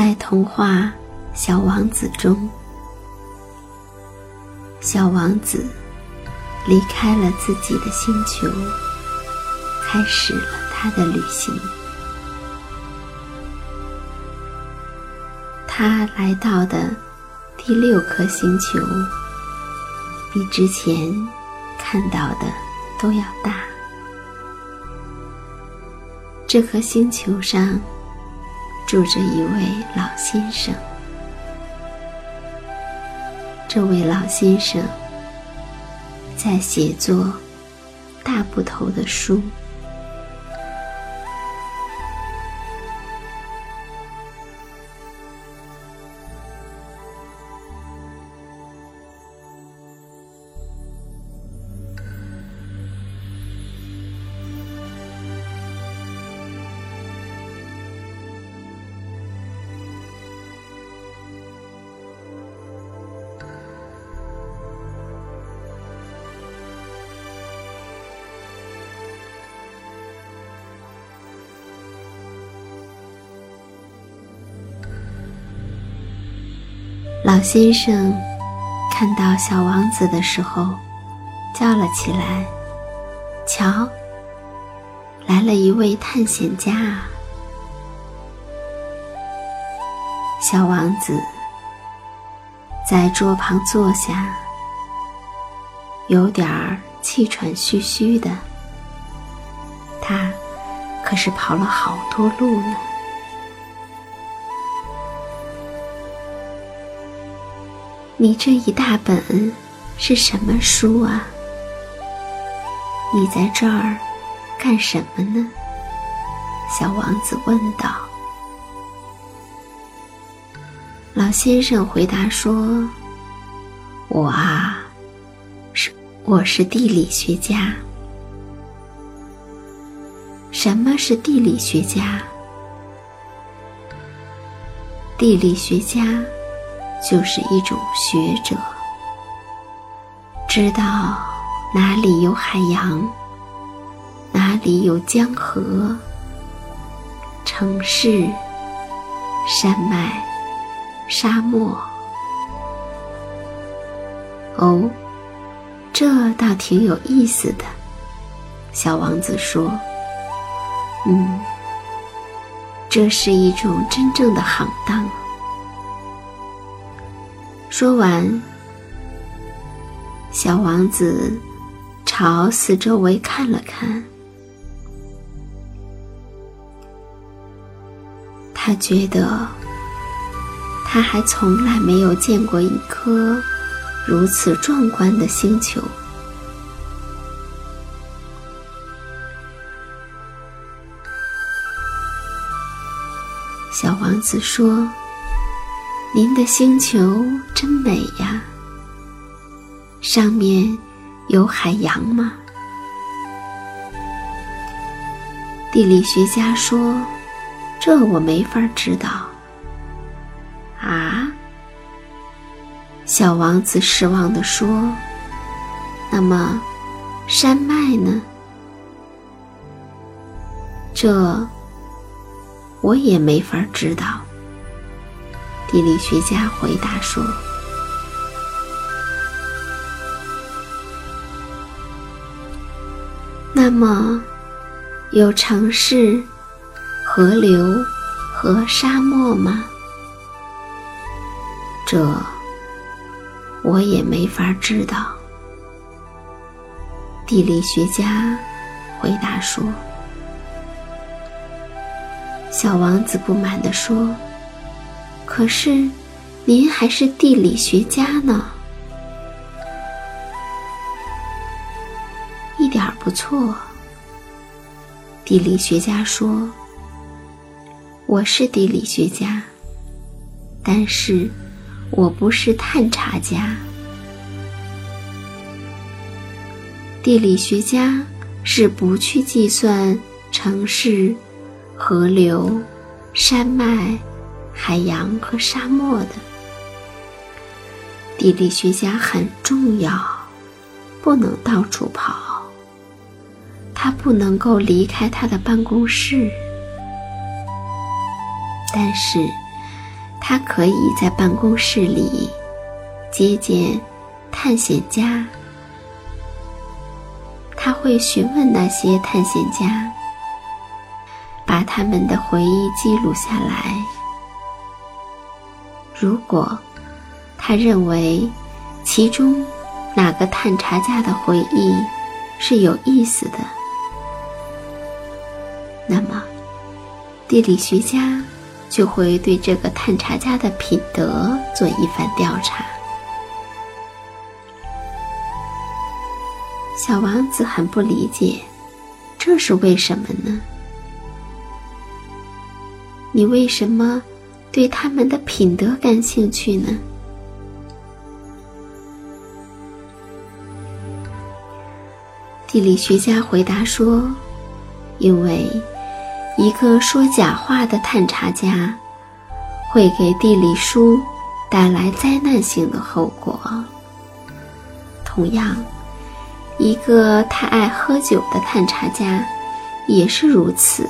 在童话《小王子》中，小王子离开了自己的星球，开始了他的旅行。他来到的第六颗星球，比之前看到的都要大。这颗星球上。住着一位老先生，这位老先生在写作大部头的书。老先生看到小王子的时候，叫了起来：“瞧，来了一位探险家啊！”小王子在桌旁坐下，有点儿气喘吁吁的。他可是跑了好多路呢。你这一大本是什么书啊？你在这儿干什么呢？小王子问道。老先生回答说：“我啊，是我是地理学家。什么是地理学家？地理学家。”就是一种学者，知道哪里有海洋，哪里有江河、城市、山脉、沙漠。哦，这倒挺有意思的。小王子说：“嗯，这是一种真正的行当。”说完，小王子朝四周围看了看，他觉得他还从来没有见过一颗如此壮观的星球。小王子说：“您的星球真美呀，上面有海洋吗？”地理学家说：“这我没法知道。”啊，小王子失望地说：“那么，山脉呢？这？”我也没法知道。地理学家回答说：“那么，有城市、河流和沙漠吗？”这我也没法知道。地理学家回答说。小王子不满地说：“可是，您还是地理学家呢。”不错。地理学家说：“我是地理学家，但是我不是探查家。地理学家是不去计算城市。”河流、山脉、海洋和沙漠的地理学家很重要，不能到处跑。他不能够离开他的办公室，但是他可以在办公室里接见探险家。他会询问那些探险家。把他们的回忆记录下来。如果他认为其中哪个探查家的回忆是有意思的，那么地理学家就会对这个探查家的品德做一番调查。小王子很不理解，这是为什么呢？你为什么对他们的品德感兴趣呢？地理学家回答说：“因为一个说假话的探查家会给地理书带来灾难性的后果。同样，一个太爱喝酒的探查家也是如此。”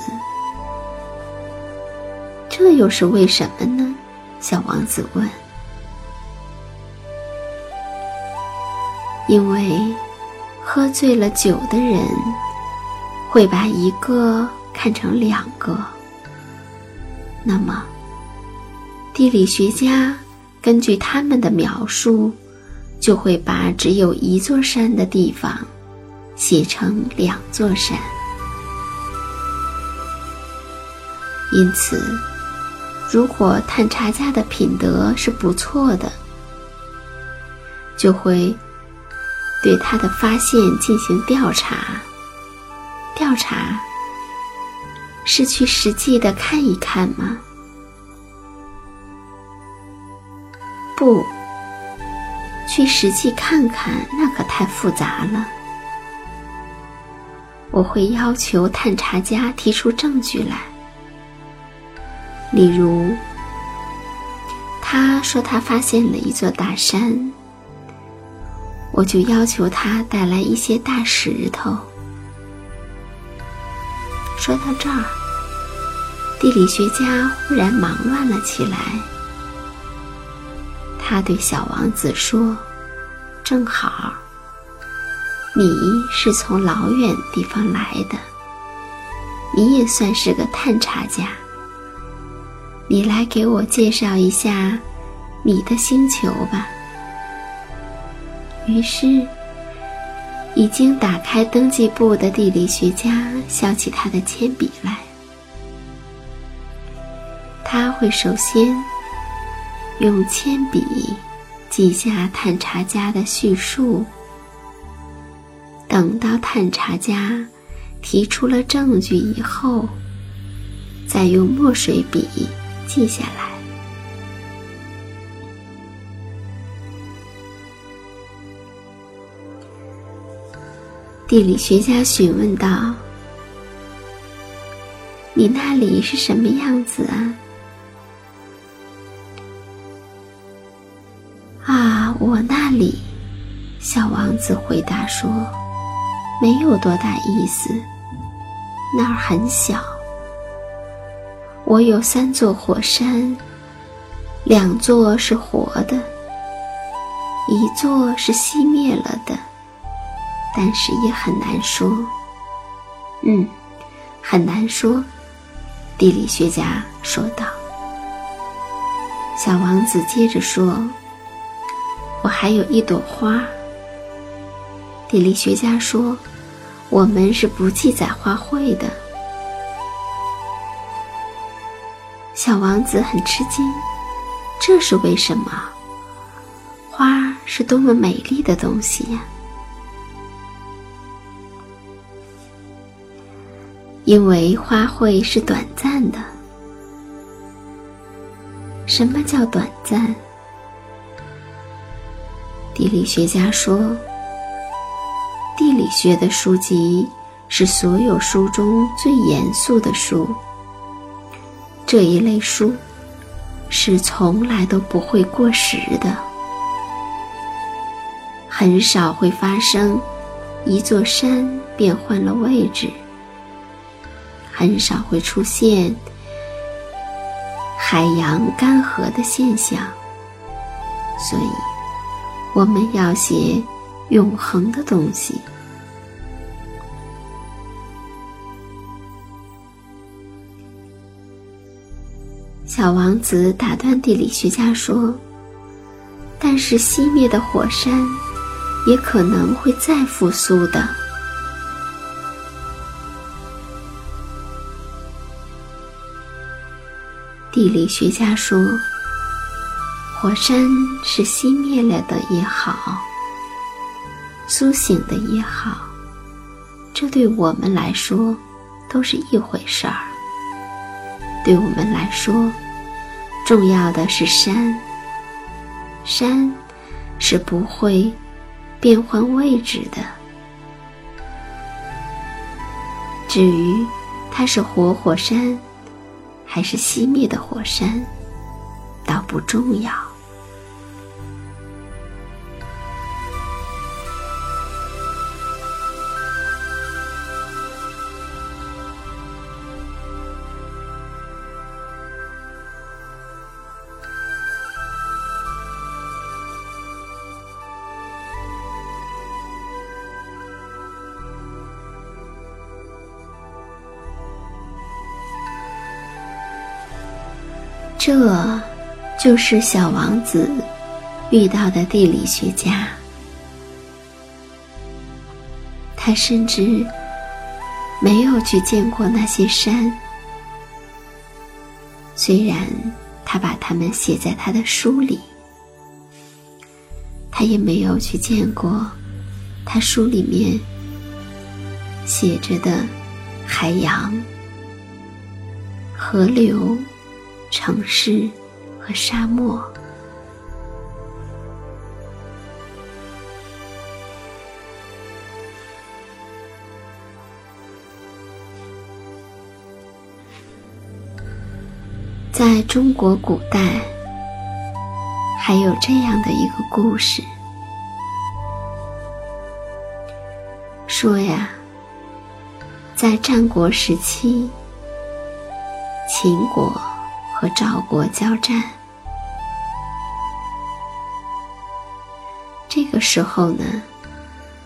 这又是为什么呢？小王子问。因为喝醉了酒的人会把一个看成两个。那么，地理学家根据他们的描述，就会把只有一座山的地方写成两座山。因此。如果探查家的品德是不错的，就会对他的发现进行调查。调查是去实际的看一看吗？不去实际看看，那可太复杂了。我会要求探查家提出证据来。例如，他说他发现了一座大山，我就要求他带来一些大石头。说到这儿，地理学家忽然忙乱了起来。他对小王子说：“正好，你是从老远地方来的，你也算是个探查家。你来给我介绍一下你的星球吧。”于是，已经打开登记簿的地理学家削起他的铅笔来。他会首先用铅笔记下探查家的叙述，等到探查家提出了证据以后，再用墨水笔记下来。地理学家询问道：“你那里是什么样子啊？”“我那里。”小王子回答说，“没有多大意思，那儿很小。我有三座火山，两座是活的，一座是熄灭了的。”但是也很难说，嗯，很难说。地理学家说道。小王子接着说：“我还有一朵花。”地理学家说：“我们是不记载花卉的。”小王子很吃惊，这是为什么？花是多么美丽的东西呀！因为花卉是短暂的。什么叫短暂？地理学家说，地理学的书籍是所有书中最严肃的书。这一类书是从来都不会过时的，很少会发生一座山变换了位置。很少会出现海洋干涸的现象，所以我们要写永恒的东西。小王子打断地理学家说：“但是熄灭的火山也可能会再复苏的。”地理学家说：“火山是熄灭了的也好，苏醒的也好，这对我们来说都是一回事儿。对我们来说，重要的是山。山是不会变换位置的。至于它是活火山。”还是熄灭的火山，倒不重要。就是小王子遇到的地理学家。他甚至没有去见过那些山，虽然他把它们写在他的书里。他也没有去见过他书里面写着的海洋、河流。城市和沙漠，在中国古代，还有这样的一个故事，说呀，在战国时期，秦国。和赵国交战，这个时候呢，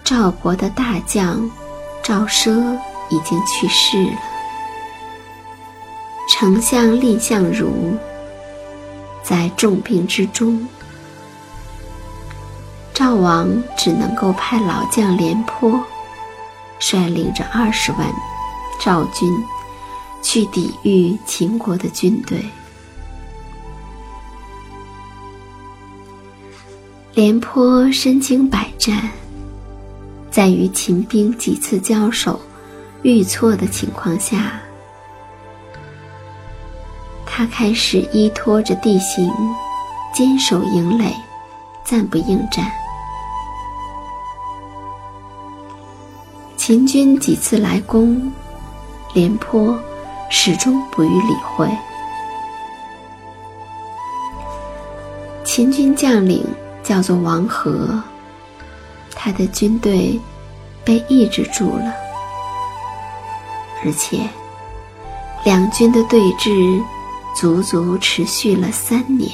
赵国的大将赵奢已经去世了，丞相蔺相如在重病之中，赵王只能够派老将廉颇率领着二十万赵军去抵御秦国的军队。廉颇身经百战，在与秦兵几次交手遇挫的情况下，他开始依托着地形，坚守营垒，暂不应战。秦军几次来攻，廉颇始终不予理会。秦军将领。叫做王和，他的军队被抑制住了，而且两军的对峙足足持续了三年。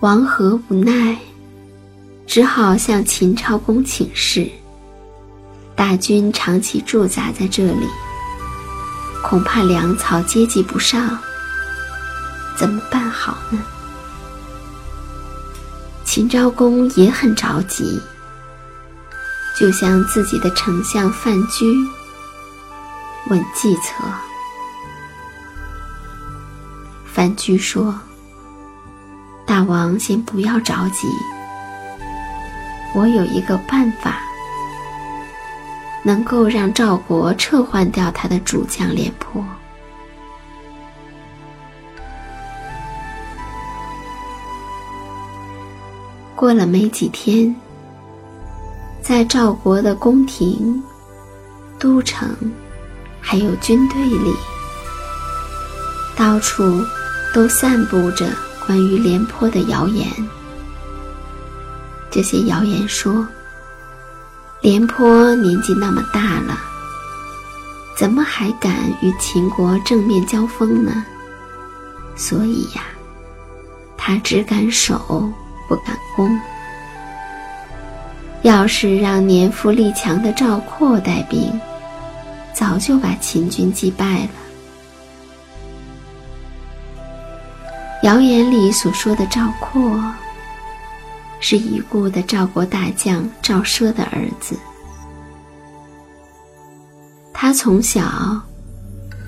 王和无奈，只好向秦昭公请示：大军长期驻扎在这里，恐怕粮草接济不上。怎么办好呢？秦昭公也很着急，就向自己的丞相范雎问计策。范雎说：“大王先不要着急，我有一个办法，能够让赵国撤换掉他的主将廉颇。”过了没几天，在赵国的宫廷、都城，还有军队里，到处都散布着关于廉颇的谣言。这些谣言说，廉颇年纪那么大了，怎么还敢与秦国正面交锋呢？所以呀，他只敢守。不敢攻。要是让年富力强的赵括带兵，早就把秦军击败了。谣言里所说的赵括，是已故的赵国大将赵奢的儿子。他从小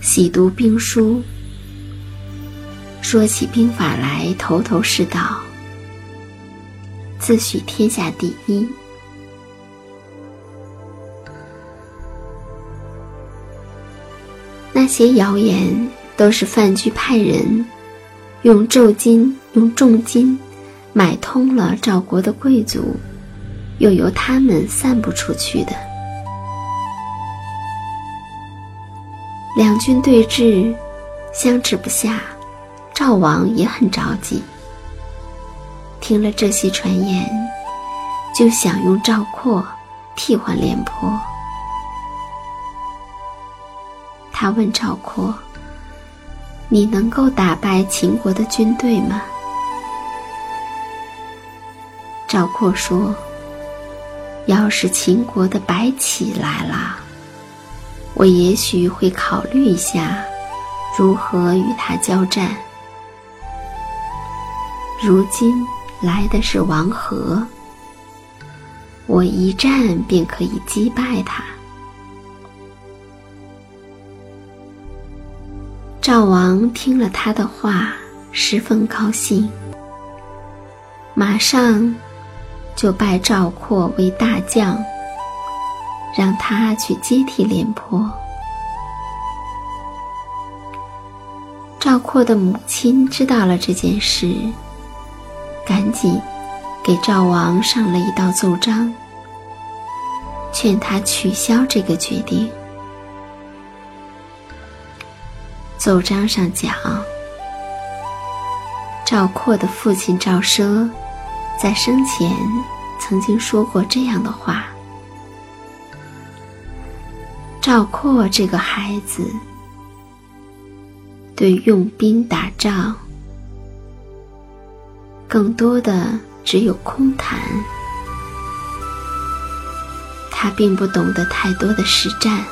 喜读兵书，说起兵法来头头是道。自诩天下第一。那些谣言都是范雎派人用重金用重金买通了赵国的贵族，又由他们散布出去的。两军对峙，相持不下，赵王也很着急。听了这些传言，就想用赵括替换廉颇。他问赵括：“你能够打败秦国的军队吗？”赵括说：“要是秦国的白起来了，我也许会考虑一下如何与他交战。如今。”来的是王和，我一战便可以击败他。赵王听了他的话，十分高兴，马上就拜赵括为大将，让他去接替廉颇。赵括的母亲知道了这件事。赶紧给赵王上了一道奏章，劝他取消这个决定。奏章上讲，赵括的父亲赵奢在生前曾经说过这样的话：“赵括这个孩子，对用兵打仗。”更多的只有空谈。他并不懂得太多的实战。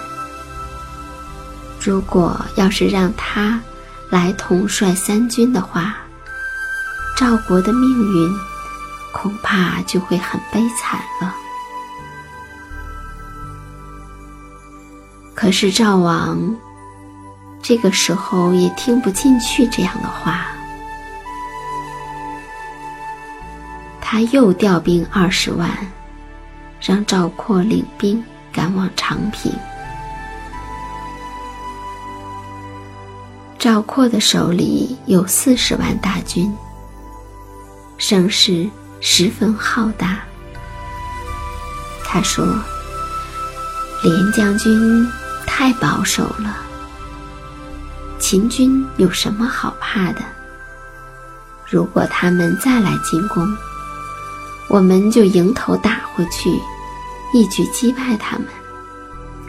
如果要是让他来统帅三军的话，赵国的命运恐怕就会很悲惨了。可是赵王这个时候也听不进去这样的话，他又调兵二十万，让赵括领兵赶往长平。赵括的手里有四十万大军，声势十分浩大。他说：“廉将军太保守了，秦军有什么好怕的？如果他们再来进攻，我们就迎头打回去，一举击败他们，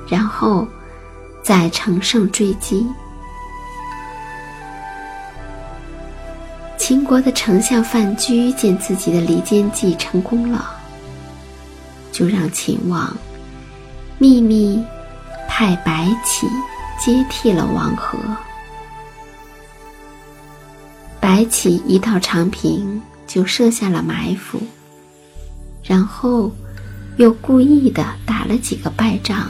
然后再乘胜追击。”秦国的丞相范雎见自己的离间计成功了，就让秦王秘密派白起接替了王和。白起一到长平就设下了埋伏，然后又故意的打了几个败仗，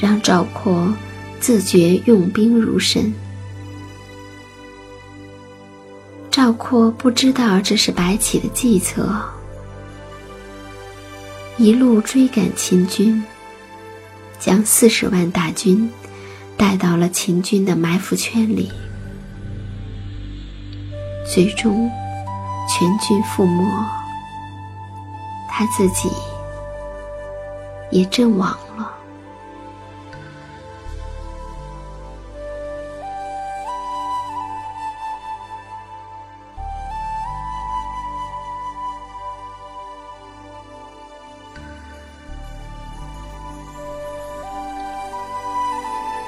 让赵括自觉用兵如神。赵括不知道这是白起的计策，一路追赶秦军，将四十万大军带到了秦军的埋伏圈里，最终全军覆没，他自己也阵亡了。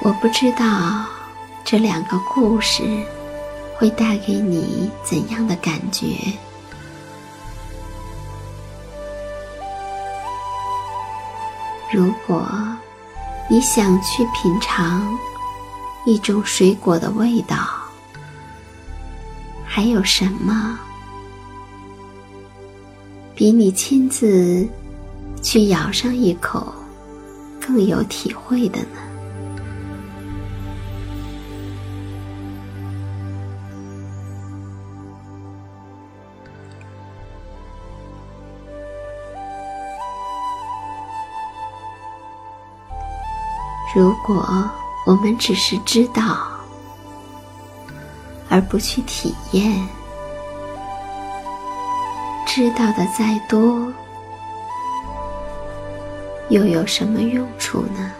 我不知道这两个故事会带给你怎样的感觉。如果你想去品尝一种水果的味道，还有什么比你亲自去咬上一口更有体会的呢？如果我们只是知道，而不去体验，知道的再多，又有什么用处呢？